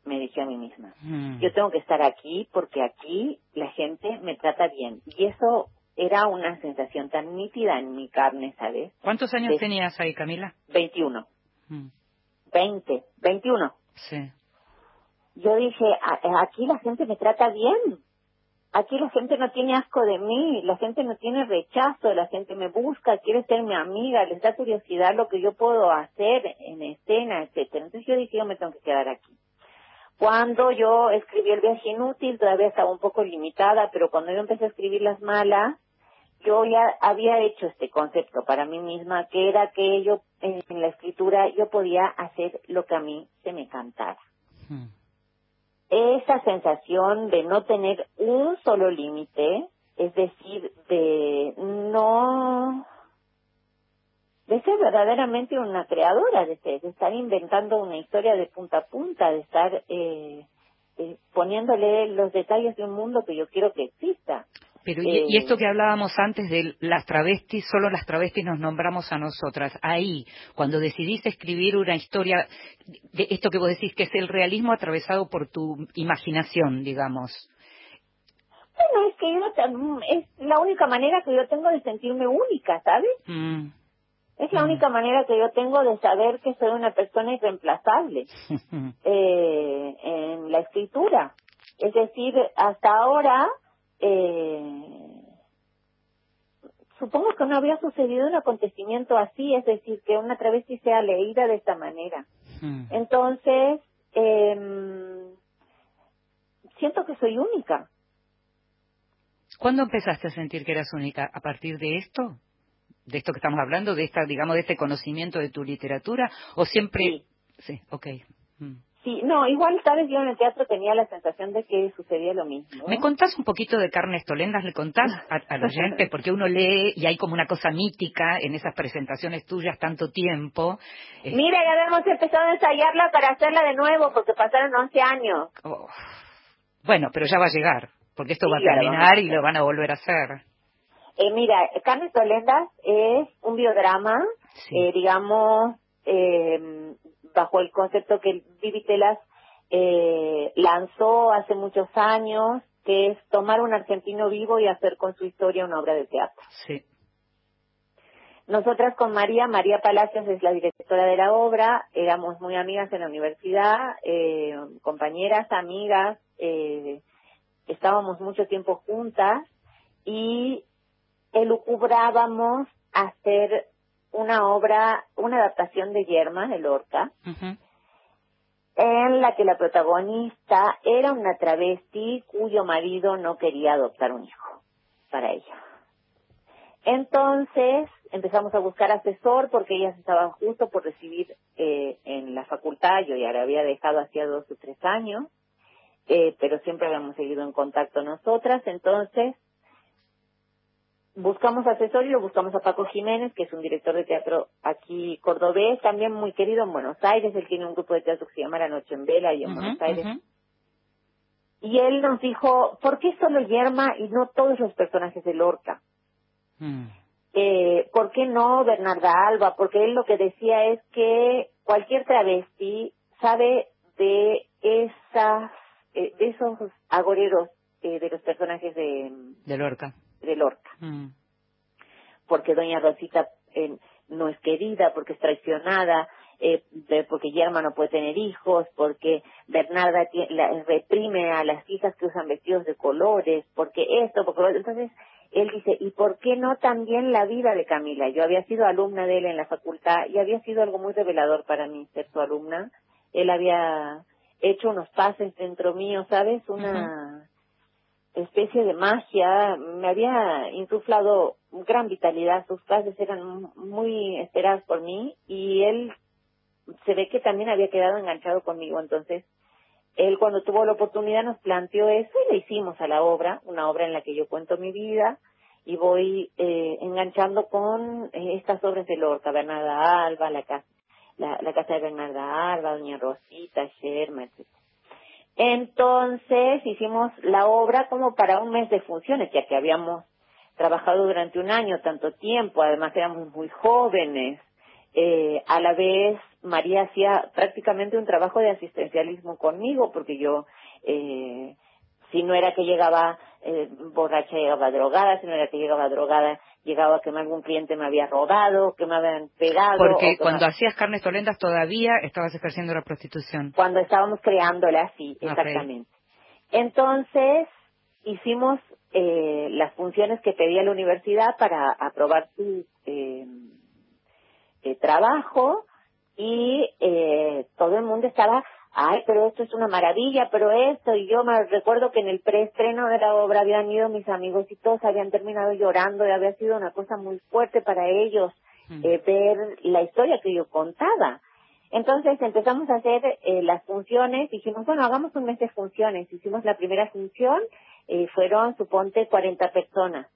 me dije a mí misma. Mm. Yo tengo que estar aquí porque aquí la gente me trata bien. Y eso era una sensación tan nítida en mi carne, ¿sabes? ¿Cuántos años de- tenías ahí, Camila? 21, Mm. 20, 21. Sí. Yo dije, "A- aquí la gente me trata bien. Aquí la gente no tiene asco de mí, la gente no tiene rechazo, la gente me busca, quiere ser mi amiga, les da curiosidad lo que yo puedo hacer en escena, etcétera. Entonces yo dije, yo me tengo que quedar aquí. Cuando yo escribí El viaje inútil, todavía estaba un poco limitada, pero cuando yo empecé a escribir Las malas, yo ya había hecho este concepto para mí misma, que era que yo en la escritura yo podía hacer lo que a mí se me cantara. Mm. Esa sensación de no tener un solo límite, es decir, de no de ser verdaderamente una creadora, de, ser- de estar inventando una historia de punta a punta, de estar eh, eh, poniéndole los detalles de un mundo que yo quiero que exista. Pero y, Eh, y esto que hablábamos antes de las travestis, solo las travestis nos nombramos a nosotras. Ahí, cuando decidís escribir una historia, de esto que vos decís que es el realismo atravesado por tu imaginación, digamos. Bueno, es que yo es la única manera que yo tengo de sentirme única, ¿sabes? Mm. Es la única manera que yo tengo de saber que soy una persona irreemplazable eh, en la escritura. Es decir, hasta ahora, eh, supongo que no había sucedido un acontecimiento así, es decir, que una travesti sea leída de esta manera. Mm. Entonces, eh, siento que soy única. ¿Cuándo empezaste a sentir que eras única? ¿A partir de esto? ¿De esto que estamos hablando? ¿De esta, digamos, de este conocimiento de tu literatura? ¿O siempre...? Sí, ok. Mm. Sí, no, igual, sabes, yo en el teatro tenía la sensación de que sucedía lo mismo. ¿Me contás un poquito de Carnes Tolendas? ¿Le contás a- al oyente? Porque uno lee y hay como una cosa mítica en esas presentaciones tuyas tanto tiempo. Eh, Mira, ya habíamos empezado a ensayarla para hacerla de nuevo porque pasaron 11 años. oh. Bueno, pero ya va a llegar, porque esto Sí, va a terminar y lo van a volver a hacer. Eh, mira, Carnes Tolendas es un biodrama, eh, digamos, eh, bajo el concepto que Vivi Telas eh, lanzó hace muchos años que es tomar un argentino vivo y hacer con su historia una obra de teatro. Sí. Nosotras con María, María Palacios es la directora de la obra, éramos muy amigas en la universidad, eh, compañeras, amigas, eh, estábamos mucho tiempo juntas y elucubrábamos hacer una obra, una adaptación de Yerma, de Lorca, en la que la protagonista era una travesti cuyo marido no quería adoptar un hijo para ella. Entonces empezamos a buscar asesor porque ellas estaban justo por recibir eh, en la facultad, yo ya la había dejado hacía dos o tres años, eh, pero siempre habíamos seguido en contacto nosotras, entonces buscamos asesor y lo buscamos a Paco Jiménez, que es un director de teatro aquí cordobés, también muy querido en Buenos Aires, él tiene un grupo de teatro que se llama La Noche en Vela y en Buenos Aires. Y él nos dijo, ¿por qué solo Yerma y no todos los personajes de Lorca? Mm. Eh, ¿Por qué no Bernarda Alba? Porque él lo que decía es que cualquier travesti sabe de esas, eh, de esos agoreros eh, de los personajes de, De Lorca. De Lorca. Mm. porque doña Rosita eh, no es querida, porque es traicionada, eh, porque Yerma no puede tener hijos, porque Bernarda tie- la- reprime a las hijas que usan vestidos de colores, porque esto, porque lo otro. entonces él dice, ¿y por qué no también la vida de Camila? Yo había sido alumna de él en la facultad y había sido algo muy revelador para mí ser su alumna. Él había hecho unos pases dentro mío, ¿sabes? Una especie de magia, me había insuflado gran vitalidad, sus clases eran muy esperadas por mí y él se ve que también había quedado enganchado conmigo, entonces él cuando tuvo la oportunidad nos planteó eso y le hicimos a la obra, una obra en la que yo cuento mi vida y voy eh, enganchando con eh, estas obras de Lorca, Bernarda Alba, la casa, la, casa de Bernarda Alba, Doña Rosita, Sherma, etc. Entonces hicimos la obra como para un mes de funciones, ya que habíamos trabajado durante un año, tanto tiempo, además éramos muy jóvenes. Eh, a la vez, María hacía prácticamente un trabajo de asistencialismo conmigo, porque yo, eh, si no era que llegaba eh, borracha, llegaba drogada, si no era que llegaba drogada, llegaba que algún cliente me había robado, que me habían pegado. Porque que cuando me- hacías carnes tolendas todavía estabas ejerciendo la prostitución. cuando estábamos creándola, sí, exactamente. Entonces, hicimos eh, las funciones que pedía la universidad para aprobar su eh, eh, trabajo y eh, todo el mundo estaba, ay, pero esto es una maravilla, pero esto, y yo me recuerdo que en el preestreno de la obra habían ido mis amigos y todos habían terminado llorando y había sido una cosa muy fuerte para ellos eh, ver la historia que yo contaba. Entonces empezamos a hacer eh, las funciones, dijimos, bueno, hagamos un mes de funciones. Hicimos la primera función, eh, fueron, suponte, 40 personas.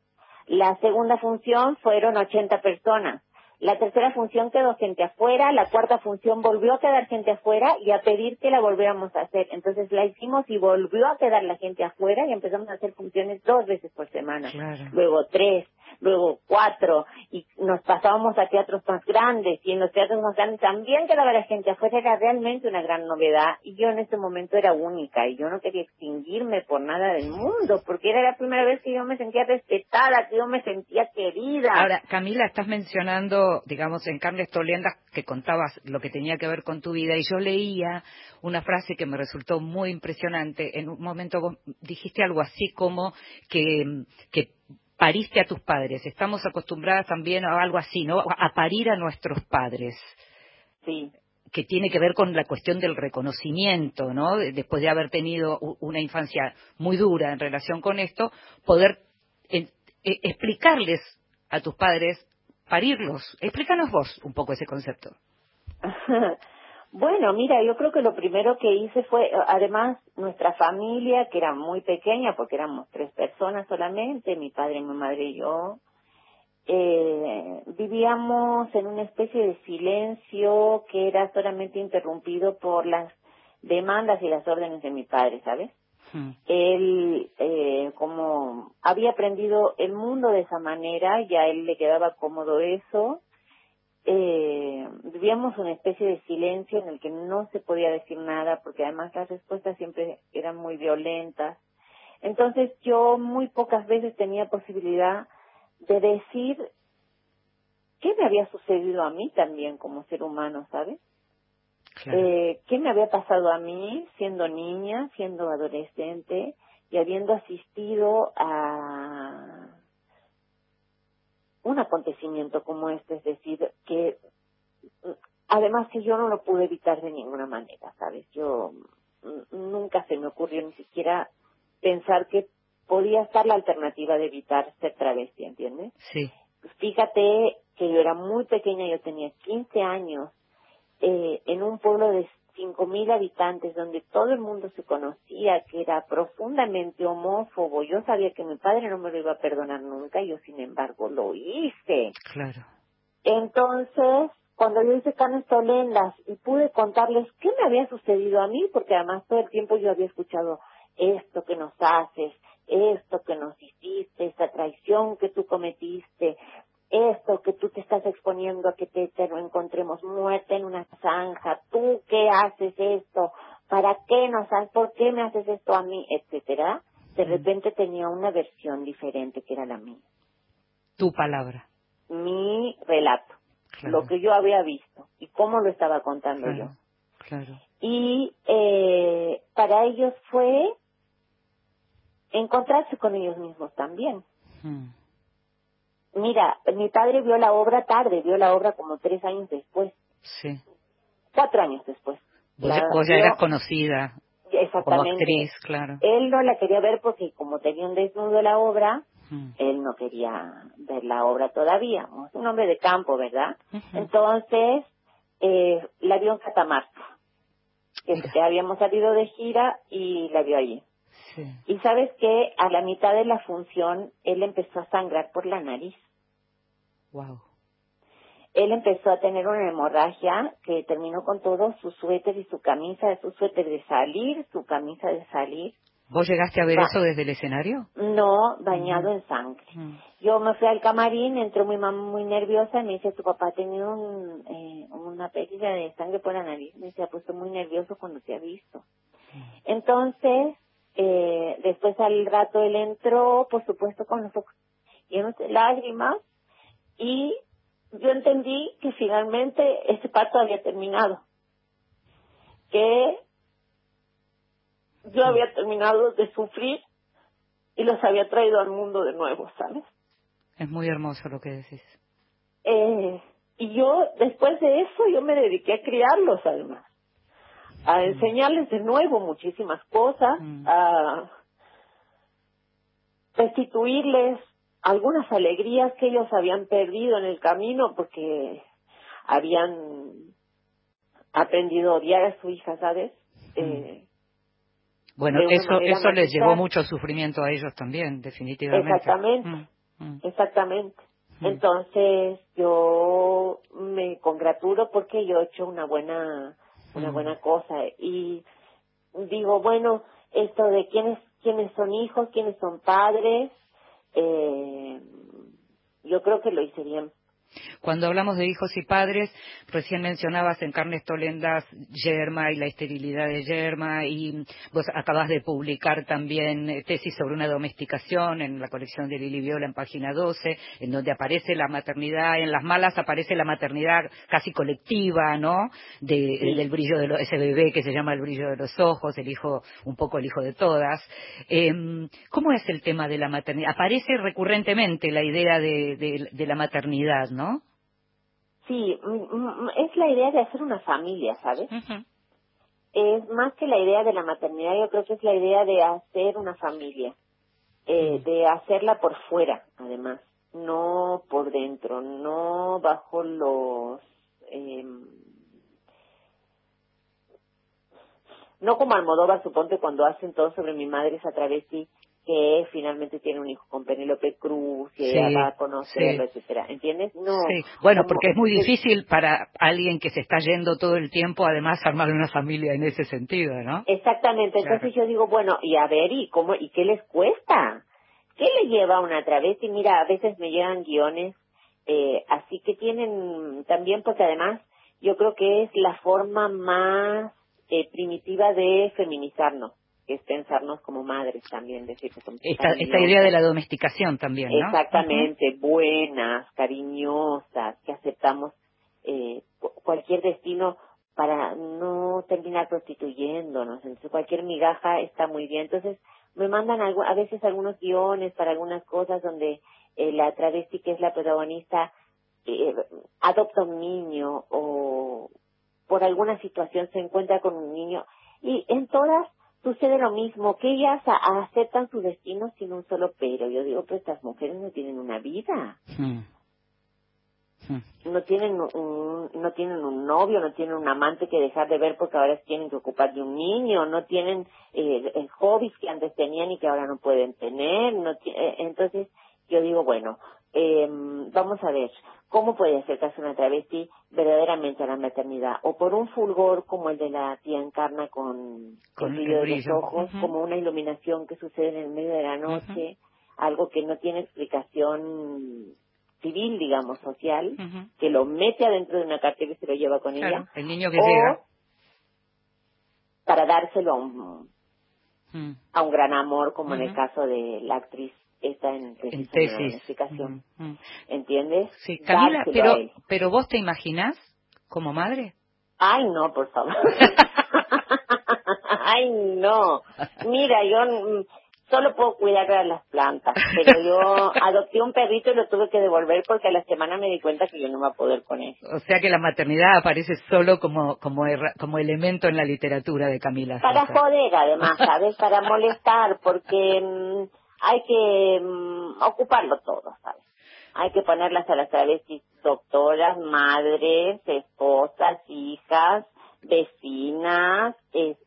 La segunda función fueron 80 personas. La tercera función quedó gente afuera, la cuarta función volvió a quedar gente afuera y a pedir que la volviéramos a hacer. Entonces la hicimos y volvió a quedar la gente afuera y empezamos a hacer funciones dos veces por semana. Luego tres, luego cuatro y nos pasábamos a teatros más grandes y en los teatros más grandes también quedaba la gente afuera. Era realmente una gran novedad y yo en ese momento era única y yo no quería extinguirme por nada del mundo porque era la primera vez que yo me sentía respetada, que yo me sentía querida. Ahora, Camila, estás mencionando, digamos, en Carnes Tolendas que contabas lo que tenía que ver con tu vida y yo leía una frase que me resultó muy impresionante. En un momento vos dijiste algo así como que, que pariste a tus padres. Estamos acostumbradas también a algo así, ¿no? A parir a nuestros padres. Sí. Que tiene que ver con la cuestión del reconocimiento, ¿no? De- Después de haber tenido una infancia muy dura en relación con esto, poder eh, explicarles a tus padres, parirlos. Explícanos vos un poco ese concepto. Bueno, mira, yo creo que lo primero que hice fue, además, nuestra familia, que era muy pequeña, porque éramos tres personas solamente, mi padre, mi madre y yo, eh, vivíamos en una especie de silencio que era solamente interrumpido por las demandas y las órdenes de mi padre, ¿sabes? Él, eh, como había aprendido el mundo de esa manera, ya él le quedaba cómodo eso, eh, vivíamos una especie de silencio en el que no se podía decir nada porque además las respuestas siempre eran muy violentas. Entonces yo muy pocas veces tenía posibilidad de decir qué me había sucedido a mí también como ser humano, ¿sabes? Eh, ¿Qué me había pasado a mí siendo niña, siendo adolescente y habiendo asistido a un acontecimiento como este? Es decir, que además que yo no lo pude evitar de ninguna manera, ¿sabes? Yo nunca se me ocurrió ni siquiera pensar que podía estar la alternativa de evitar ser travesti, ¿entiendes? Sí. Fíjate que yo era muy pequeña, yo tenía 15 años, eh, en un pueblo de 5.000 habitantes donde todo el mundo se conocía, que era profundamente homófobo. Yo sabía que mi padre no me lo iba a perdonar nunca, y yo sin embargo lo hice. Claro. Entonces, cuando yo hice canes tolendas y pude contarles qué me había sucedido a mí, porque además todo el tiempo yo había escuchado esto que nos haces, esto que nos hiciste, esta traición que tú cometiste, esto que tú te estás exponiendo a que te, te lo encontremos muerta en una zanja, tú qué haces esto, para qué nos haces, por qué me haces esto a mí, etcétera, de repente tenía una versión diferente que era la mía. Tu palabra. Mi relato, lo que yo había visto y cómo lo estaba contando yo. Claro. Y eh, para ellos fue encontrarse con ellos mismos también. Hmm. Mira, mi padre vio la obra tarde, vio la obra como tres años después. Sí. Cuatro años después. Vos, vos ya eras conocida. Exactamente. Como actriz, claro. Él no la quería ver porque como tenía un desnudo la obra, él no quería ver la obra todavía. Es un hombre de campo, ¿verdad? Entonces, eh, la vio en Catamarca. Que, que habíamos salido de gira y la vio allí. Y sabes que a la mitad de la función él empezó a sangrar por la nariz. Wow. Él empezó a tener una hemorragia que terminó con todo su suéter y su camisa, su suéter de salir, su camisa de salir. ¿Vos llegaste a ver eso desde el escenario? No, bañado en sangre. Yo me fui al camarín, entró mi mamá muy nerviosa y me dice, tu papá ha tenido un, eh, una pérdida de sangre por la nariz. Me dice, ha puesto muy nervioso cuando te ha visto. Entonces, eh, después al rato él entró, por supuesto, con los ojos llenos de lágrimas y yo entendí que finalmente ese parto había terminado, que yo había terminado de sufrir y los había traído al mundo de nuevo, ¿sabes? Es muy hermoso lo que decís. Eh, y yo, después de eso, yo me dediqué a criarlos, además a enseñarles de nuevo muchísimas cosas, a restituirles algunas alegrías que ellos habían perdido en el camino porque habían aprendido a odiar a su hija, ¿sabes? Eh, bueno, eso eso les llevó mucho sufrimiento a ellos también, definitivamente. Exactamente, exactamente. Entonces yo me congratulo porque yo he hecho una buena una buena cosa. Y digo, bueno, esto de quiénes, quiénes son hijos, quiénes son padres, eh, yo creo que lo hice bien. Cuando hablamos de hijos y padres, recién mencionabas en Carnes Tolendas Yerma y la esterilidad de Yerma y vos acabas de publicar también eh, tesis sobre una domesticación en la colección de Lili Viola en página 12, en donde aparece la maternidad, en las malas aparece la maternidad casi colectiva, ¿no? De, Del brillo de ese bebé que se llama el brillo de los ojos, el hijo, un poco el hijo de todas. Em, ¿Cómo es el tema de la maternidad? Aparece recurrentemente la idea de, de la maternidad, ¿no? Sí, es la idea de hacer una familia, ¿sabes? Es más que la idea de la maternidad, yo creo que es la idea de hacer una familia, eh, de hacerla por fuera, además, no por dentro, no bajo los... Eh, no como Almodóvar, suponte, cuando hacen todo sobre mi madre esa travesti, que finalmente tiene un hijo con Penélope Cruz y ella va a conocerlo, etcétera, ¿entiendes? No. Sí. Bueno, porque es muy difícil para alguien que se está yendo todo el tiempo, además armar una familia en ese sentido, ¿no? Exactamente. Entonces yo digo, bueno, y a ver, ¿y cómo y qué les cuesta? ¿Qué le lleva a una travesti? Mira, a veces me llegan guiones, eh, así que tienen también, porque además yo creo que es la forma más eh, primitiva de feminizarnos que es pensarnos como madres también, decir que somos Esta, esta idea de la domesticación también, ¿no? Exactamente, buenas, cariñosas, que aceptamos eh, cu- cualquier destino para no terminar prostituyéndonos. Entonces, cualquier migaja está muy bien. Entonces, me mandan algu- a veces algunos guiones para algunas cosas donde eh, la travesti que es la protagonista eh, adopta un niño o por alguna situación se encuentra con un niño y en todas sucede lo mismo, que ellas a- aceptan su destino sin un solo pero. Yo digo, pues estas mujeres no tienen una vida, Mm. no tienen un, no tienen un novio, no tienen un amante que dejar de ver porque ahora tienen que ocupar de un niño, no tienen eh, eh, hobbies que antes tenían y que ahora no pueden tener, no eh, entonces yo digo, bueno, eh, vamos a ver, ¿cómo puede acercarse una travesti verdaderamente a la maternidad? O por un fulgor como el de la tía Encarna con, Con el de los ojos, como una iluminación que sucede en el medio de la noche, algo que no tiene explicación civil, digamos, social, que lo mete adentro de una cartera y se lo lleva con Claro, ella, el niño que o llega. para dárselo a un, Mm. a un gran amor, como en el caso de la actriz esta en tesis, En tesis. Mm, mm. ¿Entiendes? Sí, Camila, Dárselo pero, pero vos te imaginás como madre? Ay, no, por favor. Ay, no. Mira, yo mm, solo puedo cuidar a las plantas, pero yo adopté un perrito y lo tuve que devolver porque a la semana me di cuenta que yo no iba a poder con él. O sea que la maternidad aparece solo como, como, erra- como elemento en la literatura de Camila. Para Sosa. joder, además, ¿sabes? Para molestar, porque mm, hay que mm, ocuparlo todo, ¿sabes? Hay que ponerlas a las travestis doctoras, madres, esposas, hijas, vecinas,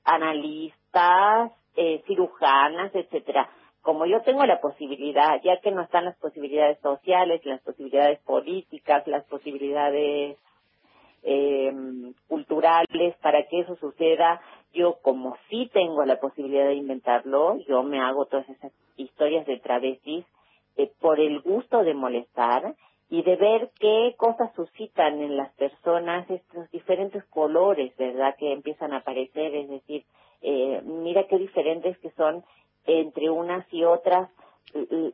analistas, eh, cirujanas, etcétera. Como yo tengo la posibilidad, ya que no están las posibilidades sociales, las posibilidades políticas, las posibilidades eh, culturales para que eso suceda. Yo, como sí tengo la posibilidad de inventarlo, yo me hago todas esas historias de travestis eh, por el gusto de molestar y de ver qué cosas suscitan en las personas estos diferentes colores, ¿verdad?, que empiezan a aparecer. Es decir, eh, mira qué diferentes que son entre unas y otras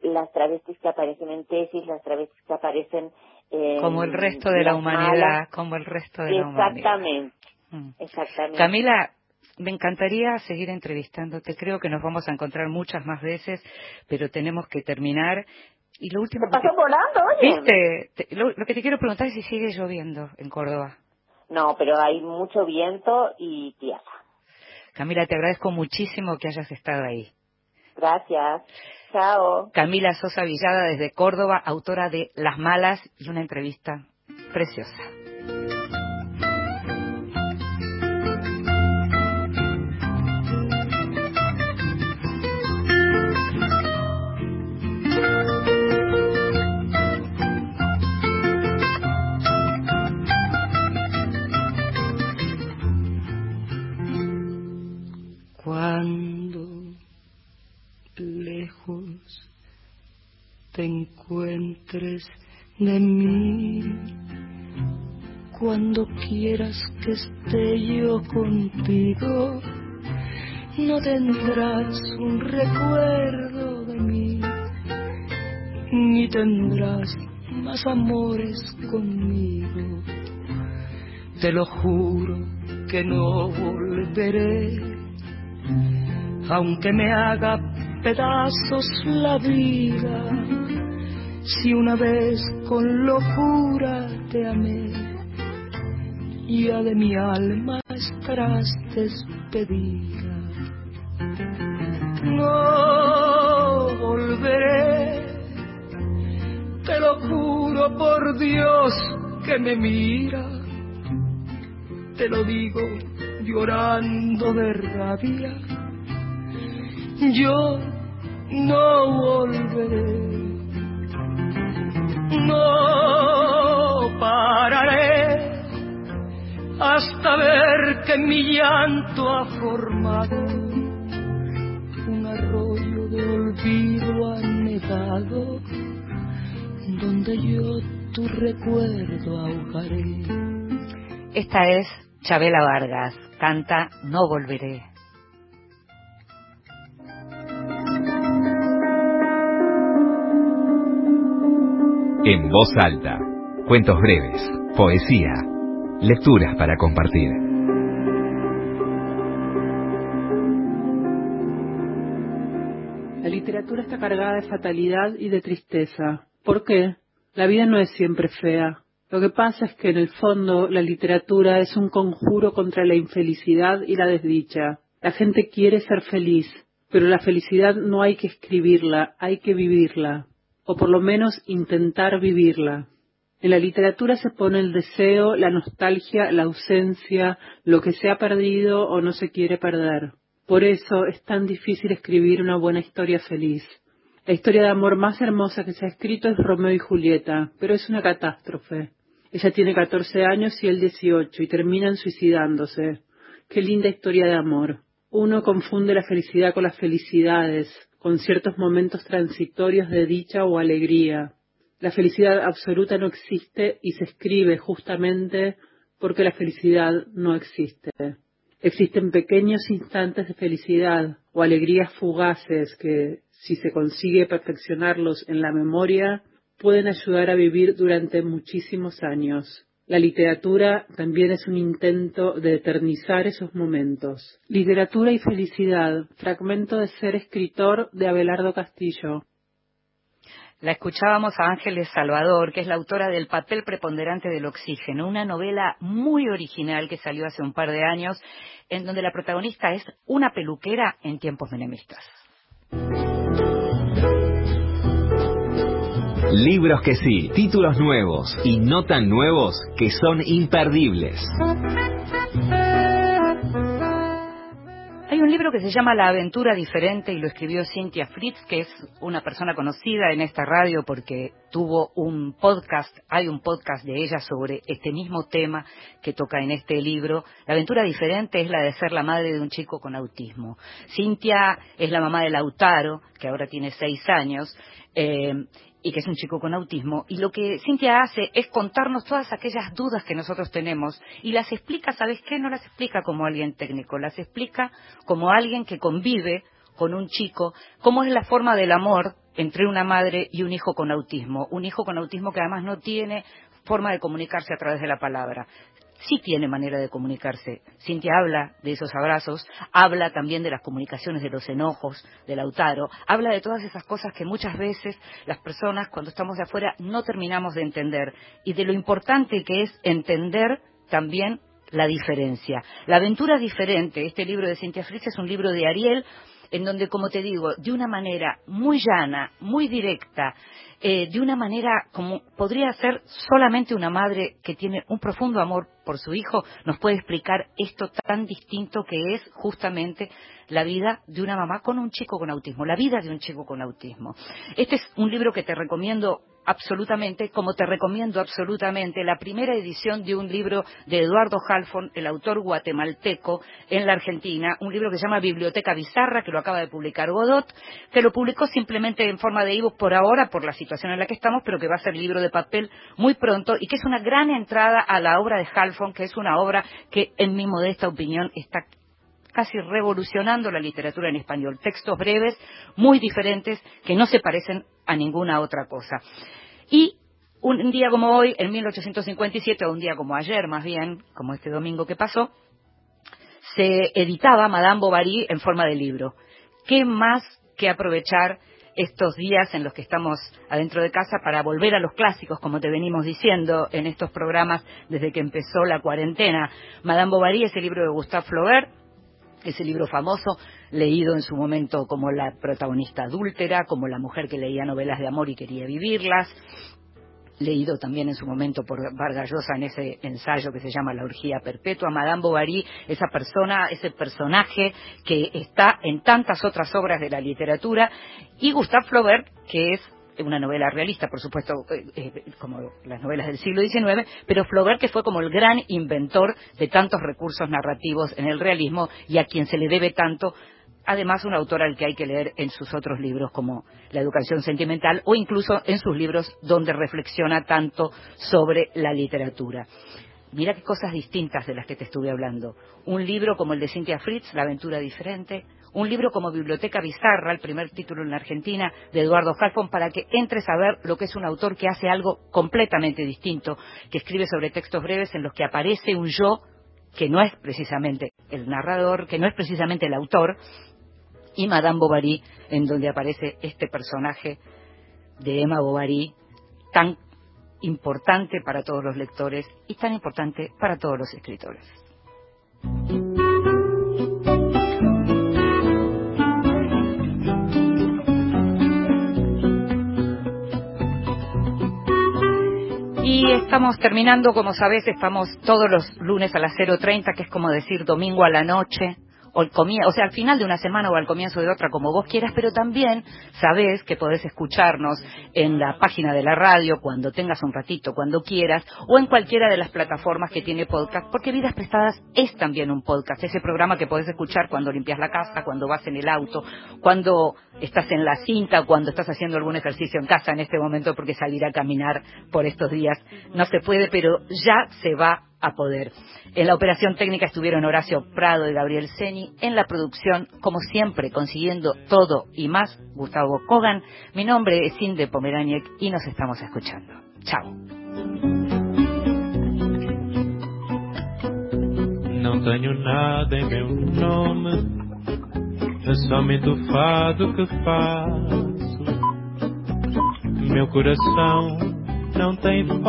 las travestis que aparecen en tesis, las travestis que aparecen en Como el resto de la humanidad, malas. como el resto de la humanidad. Exactamente, Mm. exactamente. Camila, me encantaría seguir entrevistándote. Creo que nos vamos a encontrar muchas más veces, pero tenemos que terminar. Y lo último que pasó volando, oye. ¿Viste? Te- lo, lo que te quiero preguntar es si sigue lloviendo en Córdoba. No, pero hay mucho viento y tierra. Camila, te agradezco muchísimo que hayas estado ahí. Gracias. Chao. Camila Sosa Villada desde Córdoba, autora de Las Malas y una entrevista preciosa. De mí, cuando quieras que esté yo contigo, no tendrás un recuerdo de mí, ni tendrás más amores conmigo. Te lo juro que no volveré aunque me haga pedazos la vida, si una vez con locura te amé, ya de mi alma estarás despedida. No volveré, te lo juro por Dios que me mira, te lo digo llorando de rabia. Yo no volveré, no pararé hasta ver que mi llanto ha formado un arroyo de olvido anegado donde yo tu recuerdo ahogaré. Esta es Chabela Vargas, canta No Volveré. En voz alta, cuentos breves, poesía, lecturas para compartir. La literatura está cargada de fatalidad y de tristeza. ¿Por qué? La vida no es siempre fea. Lo que pasa es que en el fondo la literatura es un conjuro contra la infelicidad y la desdicha. La gente quiere ser feliz, pero la felicidad no hay que escribirla, hay que vivirla, o por lo menos intentar vivirla. En la literatura se pone el deseo, la nostalgia, la ausencia, lo que se ha perdido o no se quiere perder. Por eso es tan difícil escribir una buena historia feliz. La historia de amor más hermosa que se ha escrito es Romeo y Julieta, pero es una catástrofe. Ella tiene 14 años y él 18 y terminan suicidándose. Qué linda historia de amor. Uno confunde la felicidad con las felicidades, con ciertos momentos transitorios de dicha o alegría. La felicidad absoluta no existe y se escribe justamente porque la felicidad no existe. Existen pequeños instantes de felicidad o alegrías fugaces que, si se consigue perfeccionarlos en la memoria, pueden ayudar a vivir durante muchísimos años. La literatura también es un intento de eternizar esos momentos. Literatura y felicidad, fragmento de Ser escritor de Abelardo Castillo. La escuchábamos a Ángeles Salvador, que es la autora del papel preponderante del oxígeno, una novela muy original que salió hace un par de años, en donde la protagonista es una peluquera en tiempos menemistas. Libros que sí, títulos nuevos y no tan nuevos que son imperdibles. Hay un libro que se llama La aventura diferente y lo escribió Cynthia Fritz, que es una persona conocida en esta radio porque tuvo un podcast, hay un podcast de ella sobre este mismo tema que toca en este libro. La aventura diferente es la de ser la madre de un chico con autismo. Cynthia es la mamá de Lautaro, que ahora tiene seis años, eh, y que es un chico con autismo, y lo que Cintia hace es contarnos todas aquellas dudas que nosotros tenemos y las explica, ¿sabes qué? No las explica como alguien técnico, las explica como alguien que convive con un chico, cómo es la forma del amor entre una madre y un hijo con autismo, un hijo con autismo que además no tiene forma de comunicarse a través de la palabra sí tiene manera de comunicarse. Cintia habla de esos abrazos, habla también de las comunicaciones, de los enojos, del Lautaro, habla de todas esas cosas que muchas veces las personas cuando estamos de afuera no terminamos de entender y de lo importante que es entender también la diferencia. La aventura diferente, este libro de Cintia Fritz es un libro de Ariel en donde, como te digo, de una manera muy llana, muy directa, eh, de una manera como podría ser solamente una madre que tiene un profundo amor por su hijo, nos puede explicar esto tan distinto que es justamente la vida de una mamá con un chico con autismo, la vida de un chico con autismo. Este es un libro que te recomiendo absolutamente, como te recomiendo absolutamente la primera edición de un libro de Eduardo Halfon, el autor guatemalteco en la Argentina, un libro que se llama Biblioteca Bizarra, que lo acaba de publicar Godot, que lo publicó simplemente en forma de ebook por ahora, por la situación en la que estamos, pero que va a ser libro de papel muy pronto y que es una gran entrada a la obra de Halfon, que es una obra que, en mi modesta opinión, está casi revolucionando la literatura en español. Textos breves, muy diferentes, que no se parecen a ninguna otra cosa. Y un día como hoy, en 1857, o un día como ayer más bien, como este domingo que pasó, se editaba Madame Bovary en forma de libro. ¿Qué más que aprovechar estos días en los que estamos adentro de casa para volver a los clásicos, como te venimos diciendo en estos programas desde que empezó la cuarentena? Madame Bovary es el libro de Gustave Flaubert, ese libro famoso, leído en su momento como la protagonista adúltera, como la mujer que leía novelas de amor y quería vivirlas, leído también en su momento por Vargas Llosa en ese ensayo que se llama La orgía perpetua, Madame Bovary, esa persona, ese personaje que está en tantas otras obras de la literatura, y Gustave Flaubert, que es una novela realista, por supuesto, eh, eh, como las novelas del siglo XIX, pero Flaubert que fue como el gran inventor de tantos recursos narrativos en el realismo y a quien se le debe tanto, además un autor al que hay que leer en sus otros libros como La educación sentimental o incluso en sus libros donde reflexiona tanto sobre la literatura. Mira qué cosas distintas de las que te estuve hablando. Un libro como el de Cynthia Fritz, La aventura diferente, un libro como Biblioteca Bizarra, el primer título en la Argentina, de Eduardo Halfon, para que entres a lo que es un autor que hace algo completamente distinto, que escribe sobre textos breves en los que aparece un yo que no es precisamente el narrador, que no es precisamente el autor, y Madame Bovary, en donde aparece este personaje de Emma Bovary, tan importante para todos los lectores y tan importante para todos los escritores. Y estamos terminando, como sabes, estamos todos los lunes a las 0.30, que es como decir domingo a la noche, o, el o sea, al final de una semana o al comienzo de otra, como vos quieras, pero también sabés que podés escucharnos en la página de la radio cuando tengas un ratito, cuando quieras, o en cualquiera de las plataformas que tiene podcast, porque Vidas Prestadas es también un podcast, ese programa que podés escuchar cuando limpias la casa, cuando vas en el auto, cuando estás en la cinta, cuando estás haciendo algún ejercicio en casa en este momento, porque salir a caminar por estos días no se puede, pero ya se va a poder. En la operación técnica estuvieron Horacio Prado y Gabriel Seni. En la producción, como siempre, consiguiendo todo y más, Gustavo Kogan. Mi nombre es Inde Pomeraniec y nos estamos escuchando. Chao. Não tenho nada em meu nome, é fado que faço. Meu coração não tem